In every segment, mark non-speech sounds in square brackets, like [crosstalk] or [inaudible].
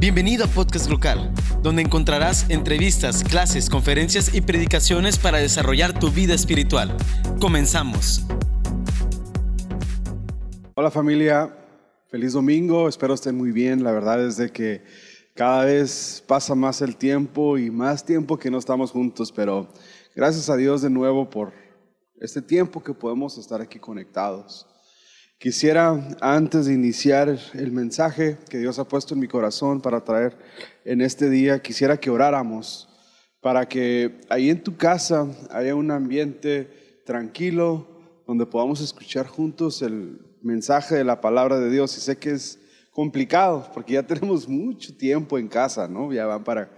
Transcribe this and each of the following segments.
Bienvenido a Podcast Local, donde encontrarás entrevistas, clases, conferencias y predicaciones para desarrollar tu vida espiritual. Comenzamos. Hola familia, feliz domingo, espero estén muy bien. La verdad es de que cada vez pasa más el tiempo y más tiempo que no estamos juntos, pero gracias a Dios de nuevo por este tiempo que podemos estar aquí conectados. Quisiera, antes de iniciar el mensaje que Dios ha puesto en mi corazón para traer en este día, quisiera que oráramos para que ahí en tu casa haya un ambiente tranquilo donde podamos escuchar juntos el mensaje de la palabra de Dios. Y sé que es complicado porque ya [laughs] tenemos mucho tiempo en casa, ¿no? Ya van para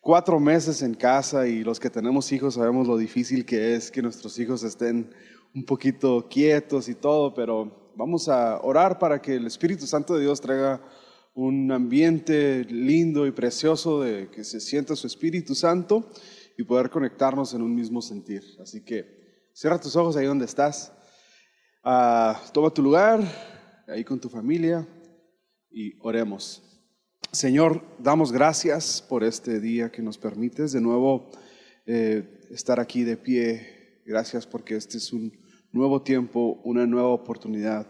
cuatro meses en casa y los que tenemos hijos sabemos lo difícil que es que nuestros hijos estén un poquito quietos y todo, pero vamos a orar para que el Espíritu Santo de Dios traiga un ambiente lindo y precioso de que se sienta su Espíritu Santo y poder conectarnos en un mismo sentir. Así que cierra tus ojos ahí donde estás. Ah, toma tu lugar ahí con tu familia y oremos. Señor, damos gracias por este día que nos permites de nuevo eh, estar aquí de pie. Gracias porque este es un nuevo tiempo, una nueva oportunidad.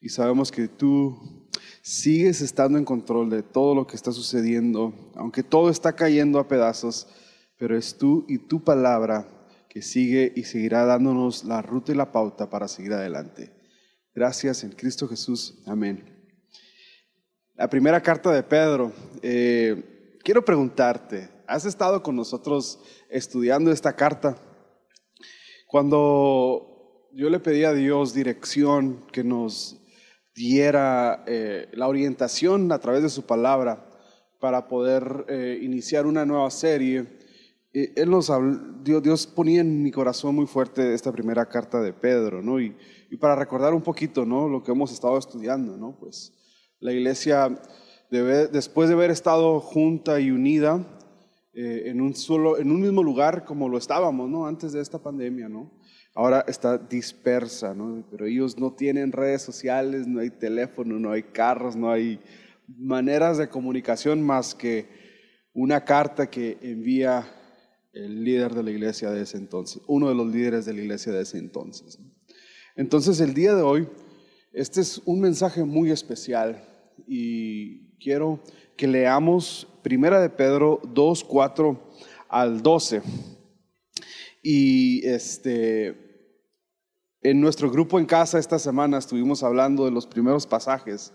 Y sabemos que tú sigues estando en control de todo lo que está sucediendo, aunque todo está cayendo a pedazos, pero es tú y tu palabra que sigue y seguirá dándonos la ruta y la pauta para seguir adelante. Gracias en Cristo Jesús. Amén. La primera carta de Pedro. Eh, quiero preguntarte, ¿has estado con nosotros estudiando esta carta? Cuando yo le pedí a Dios dirección, que nos diera eh, la orientación a través de su palabra para poder eh, iniciar una nueva serie. él nos Dios, Dios, ponía en mi corazón muy fuerte esta primera carta de Pedro, ¿no? Y, para recordar un poquito, ¿no? Lo que hemos estado estudiando, ¿no? Pues la iglesia, debe, después de haber estado junta y unida eh, en, un solo, en un mismo lugar como lo estábamos, ¿no? Antes de esta pandemia, ¿no? Ahora está dispersa, ¿no? Pero ellos no tienen redes sociales, no hay teléfono, no hay carros, no hay maneras de comunicación más que una carta que envía el líder de la iglesia de ese entonces, uno de los líderes de la iglesia de ese entonces. Entonces el día de hoy, este es un mensaje muy especial y quiero que leamos Primera de Pedro 2, 4 al 12. Y este, en nuestro grupo en casa esta semana estuvimos hablando de los primeros pasajes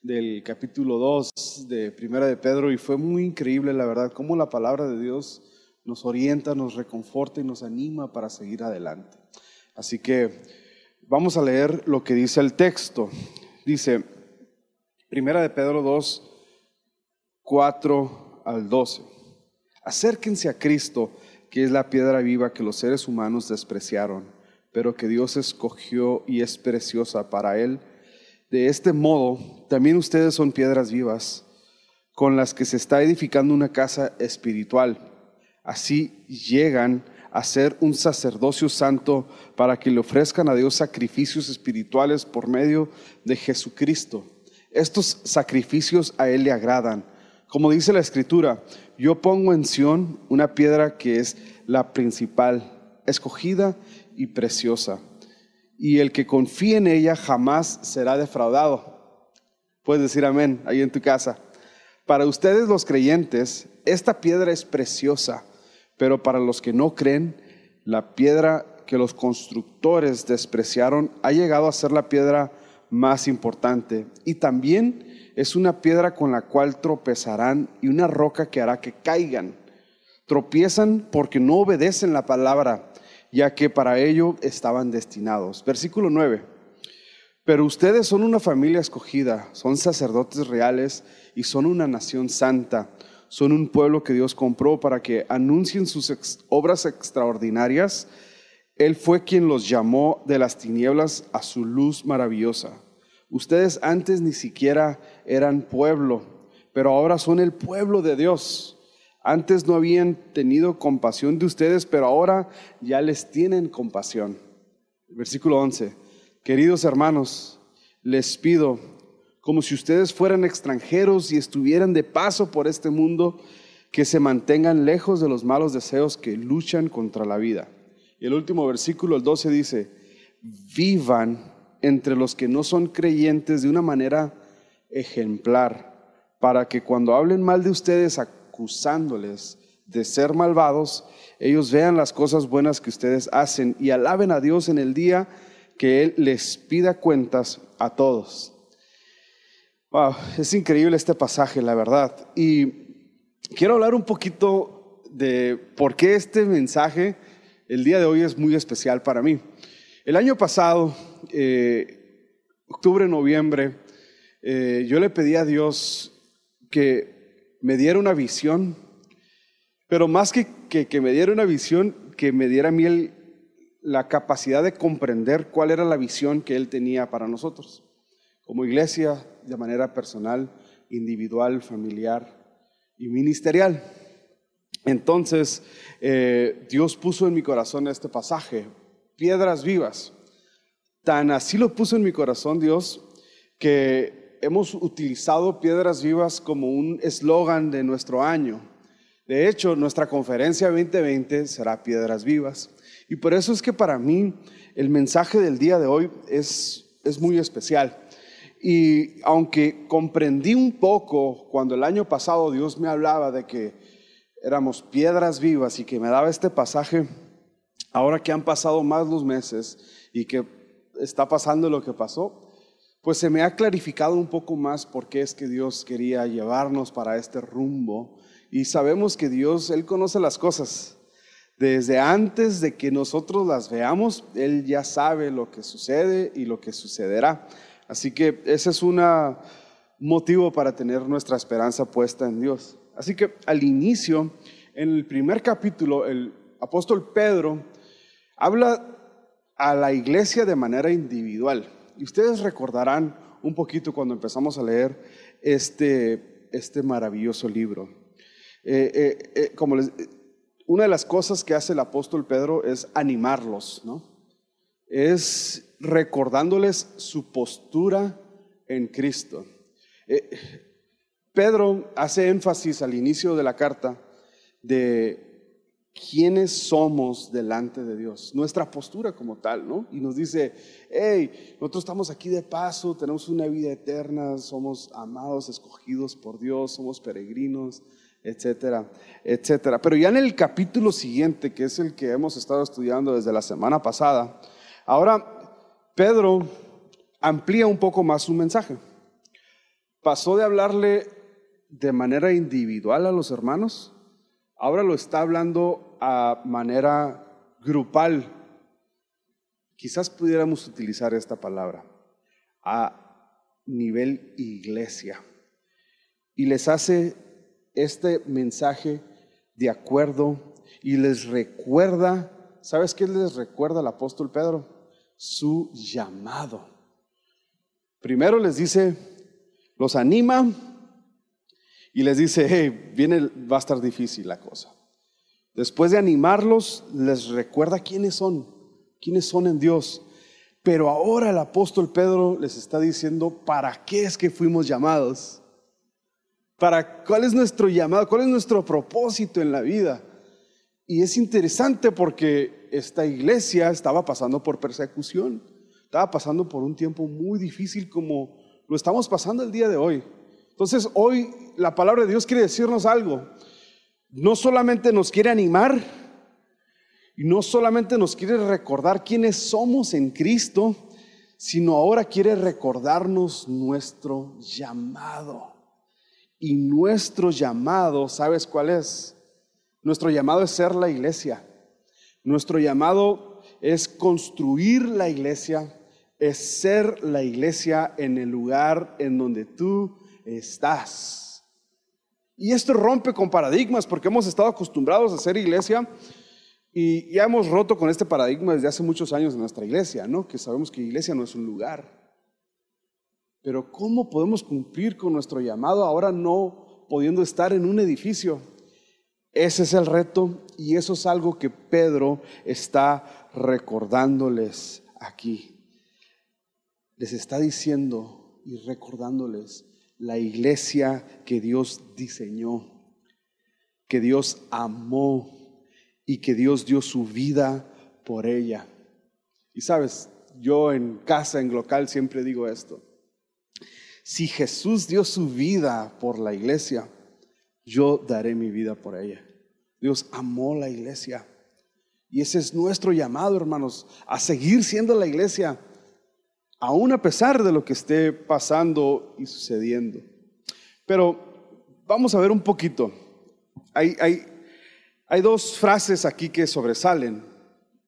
del capítulo 2 de Primera de Pedro y fue muy increíble, la verdad, cómo la palabra de Dios nos orienta, nos reconforta y nos anima para seguir adelante. Así que vamos a leer lo que dice el texto. Dice, Primera de Pedro 2, 4 al 12. Acérquense a Cristo, que es la piedra viva que los seres humanos despreciaron pero que Dios escogió y es preciosa para Él. De este modo, también ustedes son piedras vivas con las que se está edificando una casa espiritual. Así llegan a ser un sacerdocio santo para que le ofrezcan a Dios sacrificios espirituales por medio de Jesucristo. Estos sacrificios a Él le agradan. Como dice la Escritura, yo pongo en Sión una piedra que es la principal, escogida y preciosa. Y el que confíe en ella jamás será defraudado. Puedes decir amén ahí en tu casa. Para ustedes los creyentes, esta piedra es preciosa, pero para los que no creen, la piedra que los constructores despreciaron ha llegado a ser la piedra más importante. Y también es una piedra con la cual tropezarán y una roca que hará que caigan. Tropiezan porque no obedecen la palabra ya que para ello estaban destinados. Versículo 9. Pero ustedes son una familia escogida, son sacerdotes reales y son una nación santa. Son un pueblo que Dios compró para que anuncien sus obras extraordinarias. Él fue quien los llamó de las tinieblas a su luz maravillosa. Ustedes antes ni siquiera eran pueblo, pero ahora son el pueblo de Dios. Antes no habían tenido compasión de ustedes, pero ahora ya les tienen compasión. Versículo 11. Queridos hermanos, les pido, como si ustedes fueran extranjeros y estuvieran de paso por este mundo, que se mantengan lejos de los malos deseos que luchan contra la vida. Y el último versículo, el 12, dice, vivan entre los que no son creyentes de una manera ejemplar, para que cuando hablen mal de ustedes acusándoles de ser malvados, ellos vean las cosas buenas que ustedes hacen y alaben a Dios en el día que Él les pida cuentas a todos. Wow, es increíble este pasaje, la verdad. Y quiero hablar un poquito de por qué este mensaje el día de hoy es muy especial para mí. El año pasado, eh, octubre, noviembre, eh, yo le pedí a Dios que me diera una visión, pero más que, que, me diera una visión, que me diera a mí la capacidad de comprender cuál era la visión que Él tenía para nosotros, como iglesia, de manera personal, individual, familiar y ministerial. Entonces, eh, Dios puso en mi corazón este pasaje, piedras vivas. Tan así lo puso en mi corazón Dios que hemos utilizado piedras vivas como un eslogan de nuestro año. De hecho, nuestra conferencia 2020 será piedras vivas. Y por eso es que para mí el mensaje del día de hoy es, es muy especial. Y aunque comprendí un poco cuando el año pasado Dios me hablaba de que éramos piedras vivas y que me daba este pasaje, ahora que han pasado más los meses y que está pasando lo que pasó, pues se me ha clarificado un poco más por qué es que Dios quería llevarnos para este rumbo. Y sabemos que Dios, Él conoce las cosas. Desde antes de que nosotros las veamos, Él ya sabe lo que sucede y lo que sucederá. Así que ese es un motivo para tener nuestra esperanza puesta en Dios. Así que al inicio, en el primer capítulo, el apóstol Pedro habla a la iglesia de manera individual. Y ustedes recordarán un poquito cuando empezamos a leer este, este maravilloso libro. Eh, eh, eh, como una de las cosas que hace el apóstol Pedro es animarlos, ¿no? Es recordándoles su postura en Cristo. Pedro hace énfasis al inicio de la carta de quiénes somos delante de Dios, nuestra postura como tal, ¿no? Y nos dice, hey, nosotros estamos aquí de paso, tenemos una vida eterna, somos amados, escogidos por Dios, somos peregrinos, etcétera, etcétera. Pero ya en el capítulo siguiente, que es el que hemos estado estudiando desde la semana pasada, ahora Pedro amplía un poco más su mensaje. Pasó de hablarle de manera individual a los hermanos, ahora lo está hablando a manera grupal. Quizás pudiéramos utilizar esta palabra, a nivel iglesia. Y les hace este mensaje de acuerdo y les recuerda, ¿sabes qué les recuerda el apóstol Pedro? Su llamado. Primero les dice, los anima y les dice, hey, viene, va a estar difícil la cosa. Después de animarlos, les recuerda quiénes son, quiénes son en Dios. Pero ahora el apóstol Pedro les está diciendo, ¿para qué es que fuimos llamados? ¿Para cuál es nuestro llamado? ¿Cuál es nuestro propósito en la vida? Y es interesante porque esta iglesia estaba pasando por persecución, estaba pasando por un tiempo muy difícil como lo estamos pasando el día de hoy. Entonces hoy la palabra de Dios quiere decirnos algo. No solamente nos quiere animar no solamente nos quiere recordar quiénes somos en Cristo, sino ahora quiere recordarnos nuestro llamado. Y nuestro llamado, ¿sabes cuál es? Nuestro llamado es ser la iglesia. Nuestro llamado es construir la iglesia, es ser la iglesia en el lugar en donde tú estás. Y esto rompe con paradigmas porque hemos estado acostumbrados a ser iglesia y ya hemos roto con este paradigma desde hace muchos años en nuestra iglesia, ¿no? Que sabemos que iglesia no es un lugar. Pero ¿cómo podemos cumplir con nuestro llamado ahora no pudiendo estar en un edificio? Ese es el reto y eso es algo que Pedro está recordándoles aquí. Les está diciendo, y recordándoles la iglesia que Dios diseñó, que Dios amó y que Dios dio su vida por ella. Y sabes, yo en casa, en local, siempre digo esto. Si Jesús dio su vida por la iglesia, yo daré mi vida por ella. Dios amó la iglesia. Y ese es nuestro llamado, hermanos, a seguir siendo la iglesia, aún a pesar de lo que esté pasando y sucediendo. Pero vamos a ver un poquito. Hay, hay, dos frases aquí que sobresalen,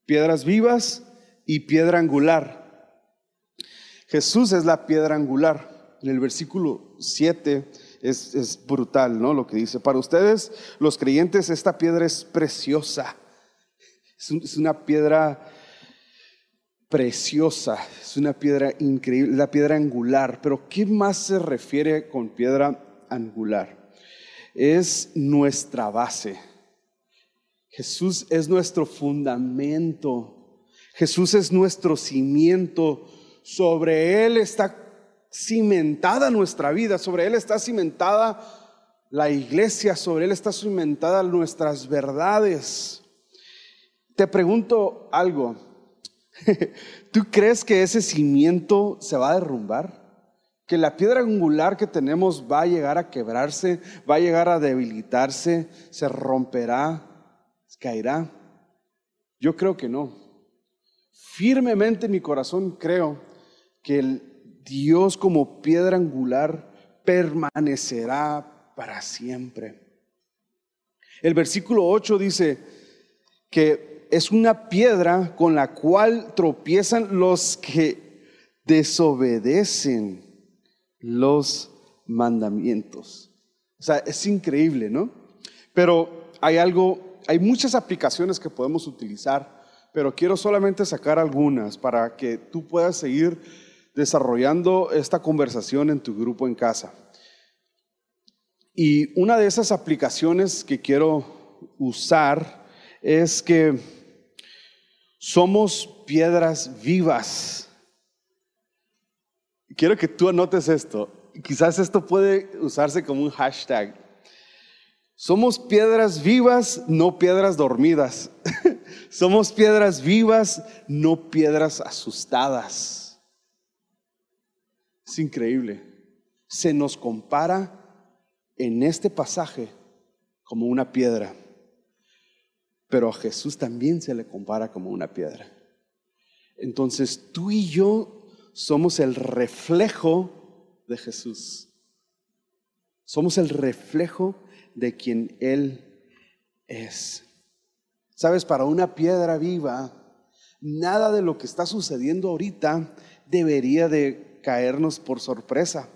piedras vivas y piedra angular. Jesús es la piedra angular. En el versículo 7 es, brutal, ¿no? Lo que dice. Para ustedes, los creyentes, esta piedra es preciosa. Es, una piedra preciosa, es una piedra increíble, la piedra angular. Pero ¿qué más se refiere con piedra angular? Es nuestra base. Jesús es nuestro fundamento. Jesús es nuestro cimiento. Sobre Él está cimentada nuestra vida, sobre Él está cimentada la iglesia, sobre Él está cimentada nuestras verdades. Te pregunto algo, ¿tú crees que ese cimiento se va a derrumbar? ¿Que la piedra angular que tenemos va a llegar a quebrarse, va a llegar a debilitarse, se romperá, caerá? Yo creo que no. Firmemente en mi corazón creo que el Dios como piedra angular permanecerá para siempre. El versículo 8 dice que es una piedra con la cual tropiezan los que desobedecen los mandamientos. O sea, es increíble, ¿no? Pero hay algo, hay muchas aplicaciones que podemos utilizar, pero quiero solamente sacar algunas para que tú puedas seguir desarrollando esta conversación en tu grupo en casa. Y una de esas aplicaciones que quiero usar es que somos piedras vivas. Quiero que tú anotes esto. Quizás esto puede usarse como un hashtag. Somos piedras vivas, no piedras dormidas. [laughs] Somos piedras vivas, no piedras asustadas. Es increíble. Se nos compara en este pasaje como una piedra, pero a Jesús también se le compara como una piedra. Entonces tú y yo somos el reflejo de Jesús. Somos el reflejo de quien Él es. Sabes, para una piedra viva, nada de lo que está sucediendo ahorita debería de caernos por sorpresa.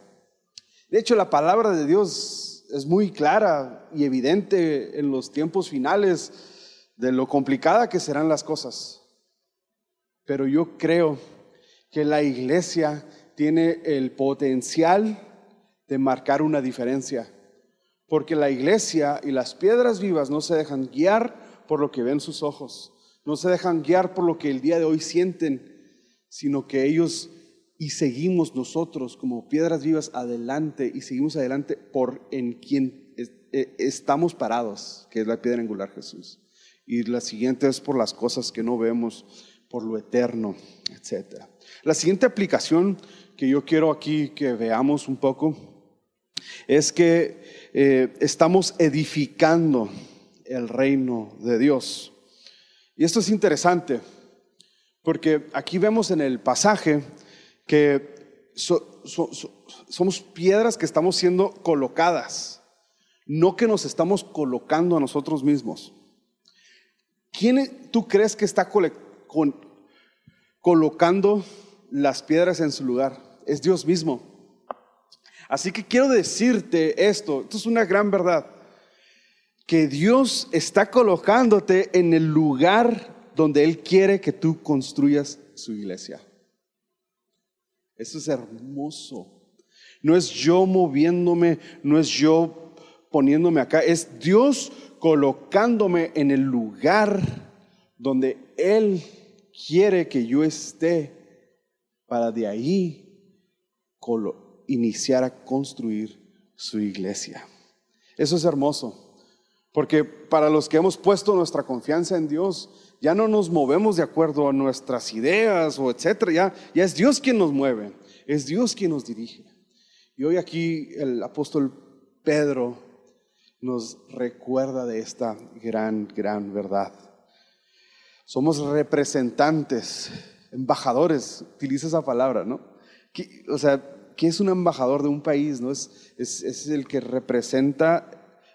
De hecho, la palabra de Dios es muy clara y evidente en los tiempos finales de lo complicada que serán las cosas. Pero yo creo que la iglesia tiene el potencial de marcar una diferencia. Porque la iglesia y las piedras vivas no se dejan guiar por lo que ven sus ojos, no se dejan guiar por lo que el día de hoy sienten, sino que ellos y seguimos nosotros como piedras vivas adelante y seguimos adelante por en quien e, estamos parados, que es la piedra angular Jesús. Y la siguiente es por las cosas que no vemos, por lo eterno, etc. La siguiente aplicación que yo quiero aquí que veamos un poco es que eh, estamos edificando el reino de Dios. Y esto es interesante, porque aquí vemos en el pasaje que somos piedras que estamos siendo colocadas, no que nos estamos colocando a nosotros mismos. ¿Quién tú crees que está colocando las piedras en su lugar? Es Dios mismo. Así que quiero decirte esto, esto es una gran verdad, que Dios está colocándote en el lugar donde Él quiere que tú construyas su iglesia. Eso es hermoso. No es yo moviéndome, no es yo poniéndome acá, es Dios colocándome en el lugar donde Él quiere que yo esté para de ahí iniciar a construir su iglesia. Eso es hermoso, porque para los que hemos puesto nuestra confianza en Dios, ya no nos movemos de acuerdo a nuestras ideas o etcétera, ya, ya es Dios quien nos mueve, es Dios quien nos dirige. Y hoy aquí el apóstol Pedro nos recuerda de esta gran, gran verdad. Somos representantes, embajadores, utiliza esa palabra, ¿no? O sea, ¿qué es un embajador de un país? ¿no? Es, el que representa,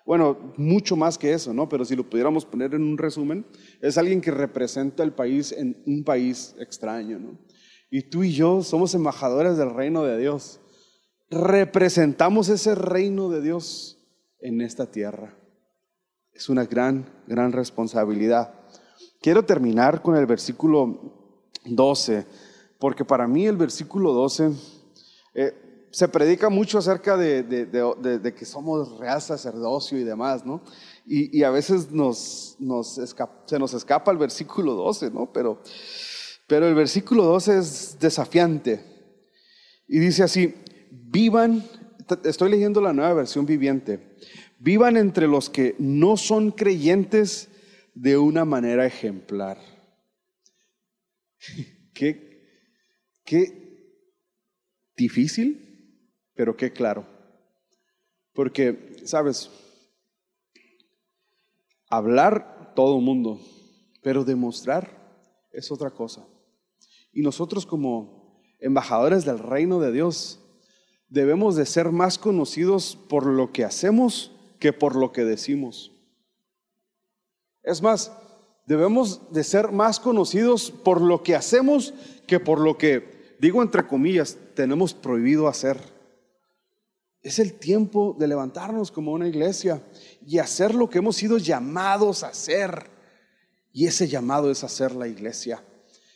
bueno, mucho más que eso, ¿no? Pero si lo pudiéramos poner en un resumen, es alguien que representa el país en un país extraño, ¿no? Y tú y yo somos embajadores del reino de Dios. Representamos ese reino de Dios en esta tierra. Es una gran, gran responsabilidad. Quiero terminar con el versículo 12, porque para mí el versículo 12 eh, se predica mucho acerca de, que somos real sacerdocio y demás, ¿no? Y, a veces nos, se nos escapa el versículo 12, ¿no? Pero, pero el versículo 12 es desafiante. Y dice así, vivan, estoy leyendo la nueva versión viviente, vivan entre los que no son creyentes de una manera ejemplar. [laughs] ¿Qué, qué difícil, pero qué claro. Porque, sabes, hablar todo mundo, pero demostrar es otra cosa. Y nosotros como embajadores del reino de Dios debemos de ser más conocidos por lo que hacemos que por lo que decimos. Es más, debemos de ser más conocidos por lo que hacemos que por lo que, digo entre comillas, tenemos prohibido hacer. Es el tiempo de levantarnos como una iglesia y hacer lo que hemos sido llamados a hacer. Y ese llamado es hacer la iglesia.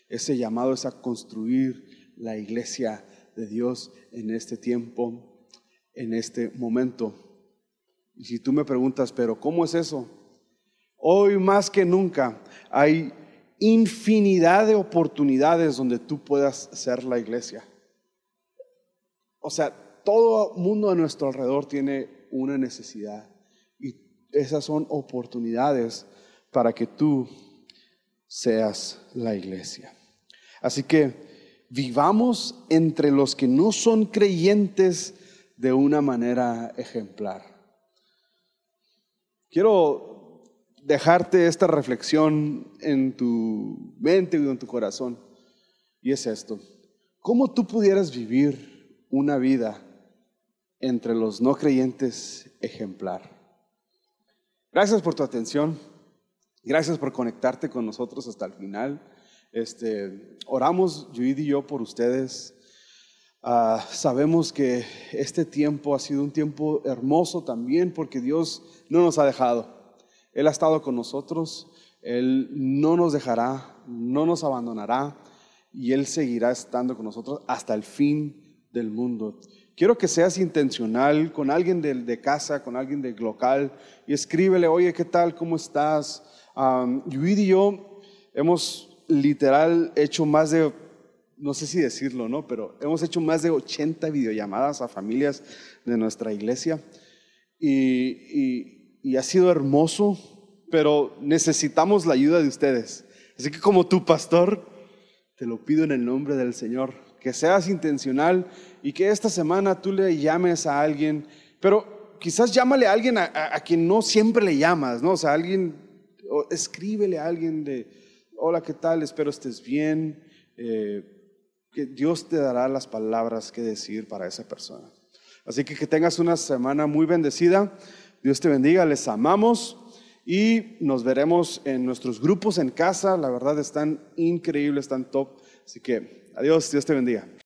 Ese llamado es a construir la iglesia de Dios en este tiempo, en este momento. Y si tú me preguntas, pero ¿cómo es eso? Hoy más que nunca hay infinidad de oportunidades donde tú puedas ser la iglesia. O sea, todo mundo a nuestro alrededor tiene una necesidad y esas son oportunidades para que tú seas la iglesia. Así que vivamos entre los que no son creyentes de una manera ejemplar. Quiero dejarte esta reflexión en tu mente y en tu corazón. Y es esto. ¿Cómo tú pudieras vivir una vida entre los no creyentes ejemplar? Gracias por tu atención. Gracias por conectarte con nosotros hasta el final. Este, oramos, Juid y yo, por ustedes. Ah, sabemos que este tiempo ha sido un tiempo hermoso también porque Dios no nos ha dejado. Él ha estado con nosotros, Él no nos dejará, no nos abandonará y Él seguirá estando con nosotros hasta el fin del mundo. Quiero que seas intencional con alguien de, casa, con alguien del local y escríbele, oye, ¿qué tal? ¿Cómo estás? Um, y yo hemos literal hecho más de, no sé si decirlo, ¿no? Pero hemos hecho más de 80 videollamadas a familias de nuestra iglesia y y ha sido hermoso, pero necesitamos la ayuda de ustedes. Así que como tu pastor, te lo pido en el nombre del Señor, que seas intencional y que esta semana tú le llames a alguien, pero quizás llámale a alguien a, quien no siempre le llamas, ¿no? O sea, alguien, o escríbele a alguien de, hola, ¿qué tal? Espero estés bien. Eh, que Dios te dará las palabras que decir para esa persona. Así que que tengas una semana muy bendecida. Dios te bendiga, les amamos y nos veremos en nuestros grupos en casa. La verdad están increíbles, están top. Así que adiós, Dios te bendiga.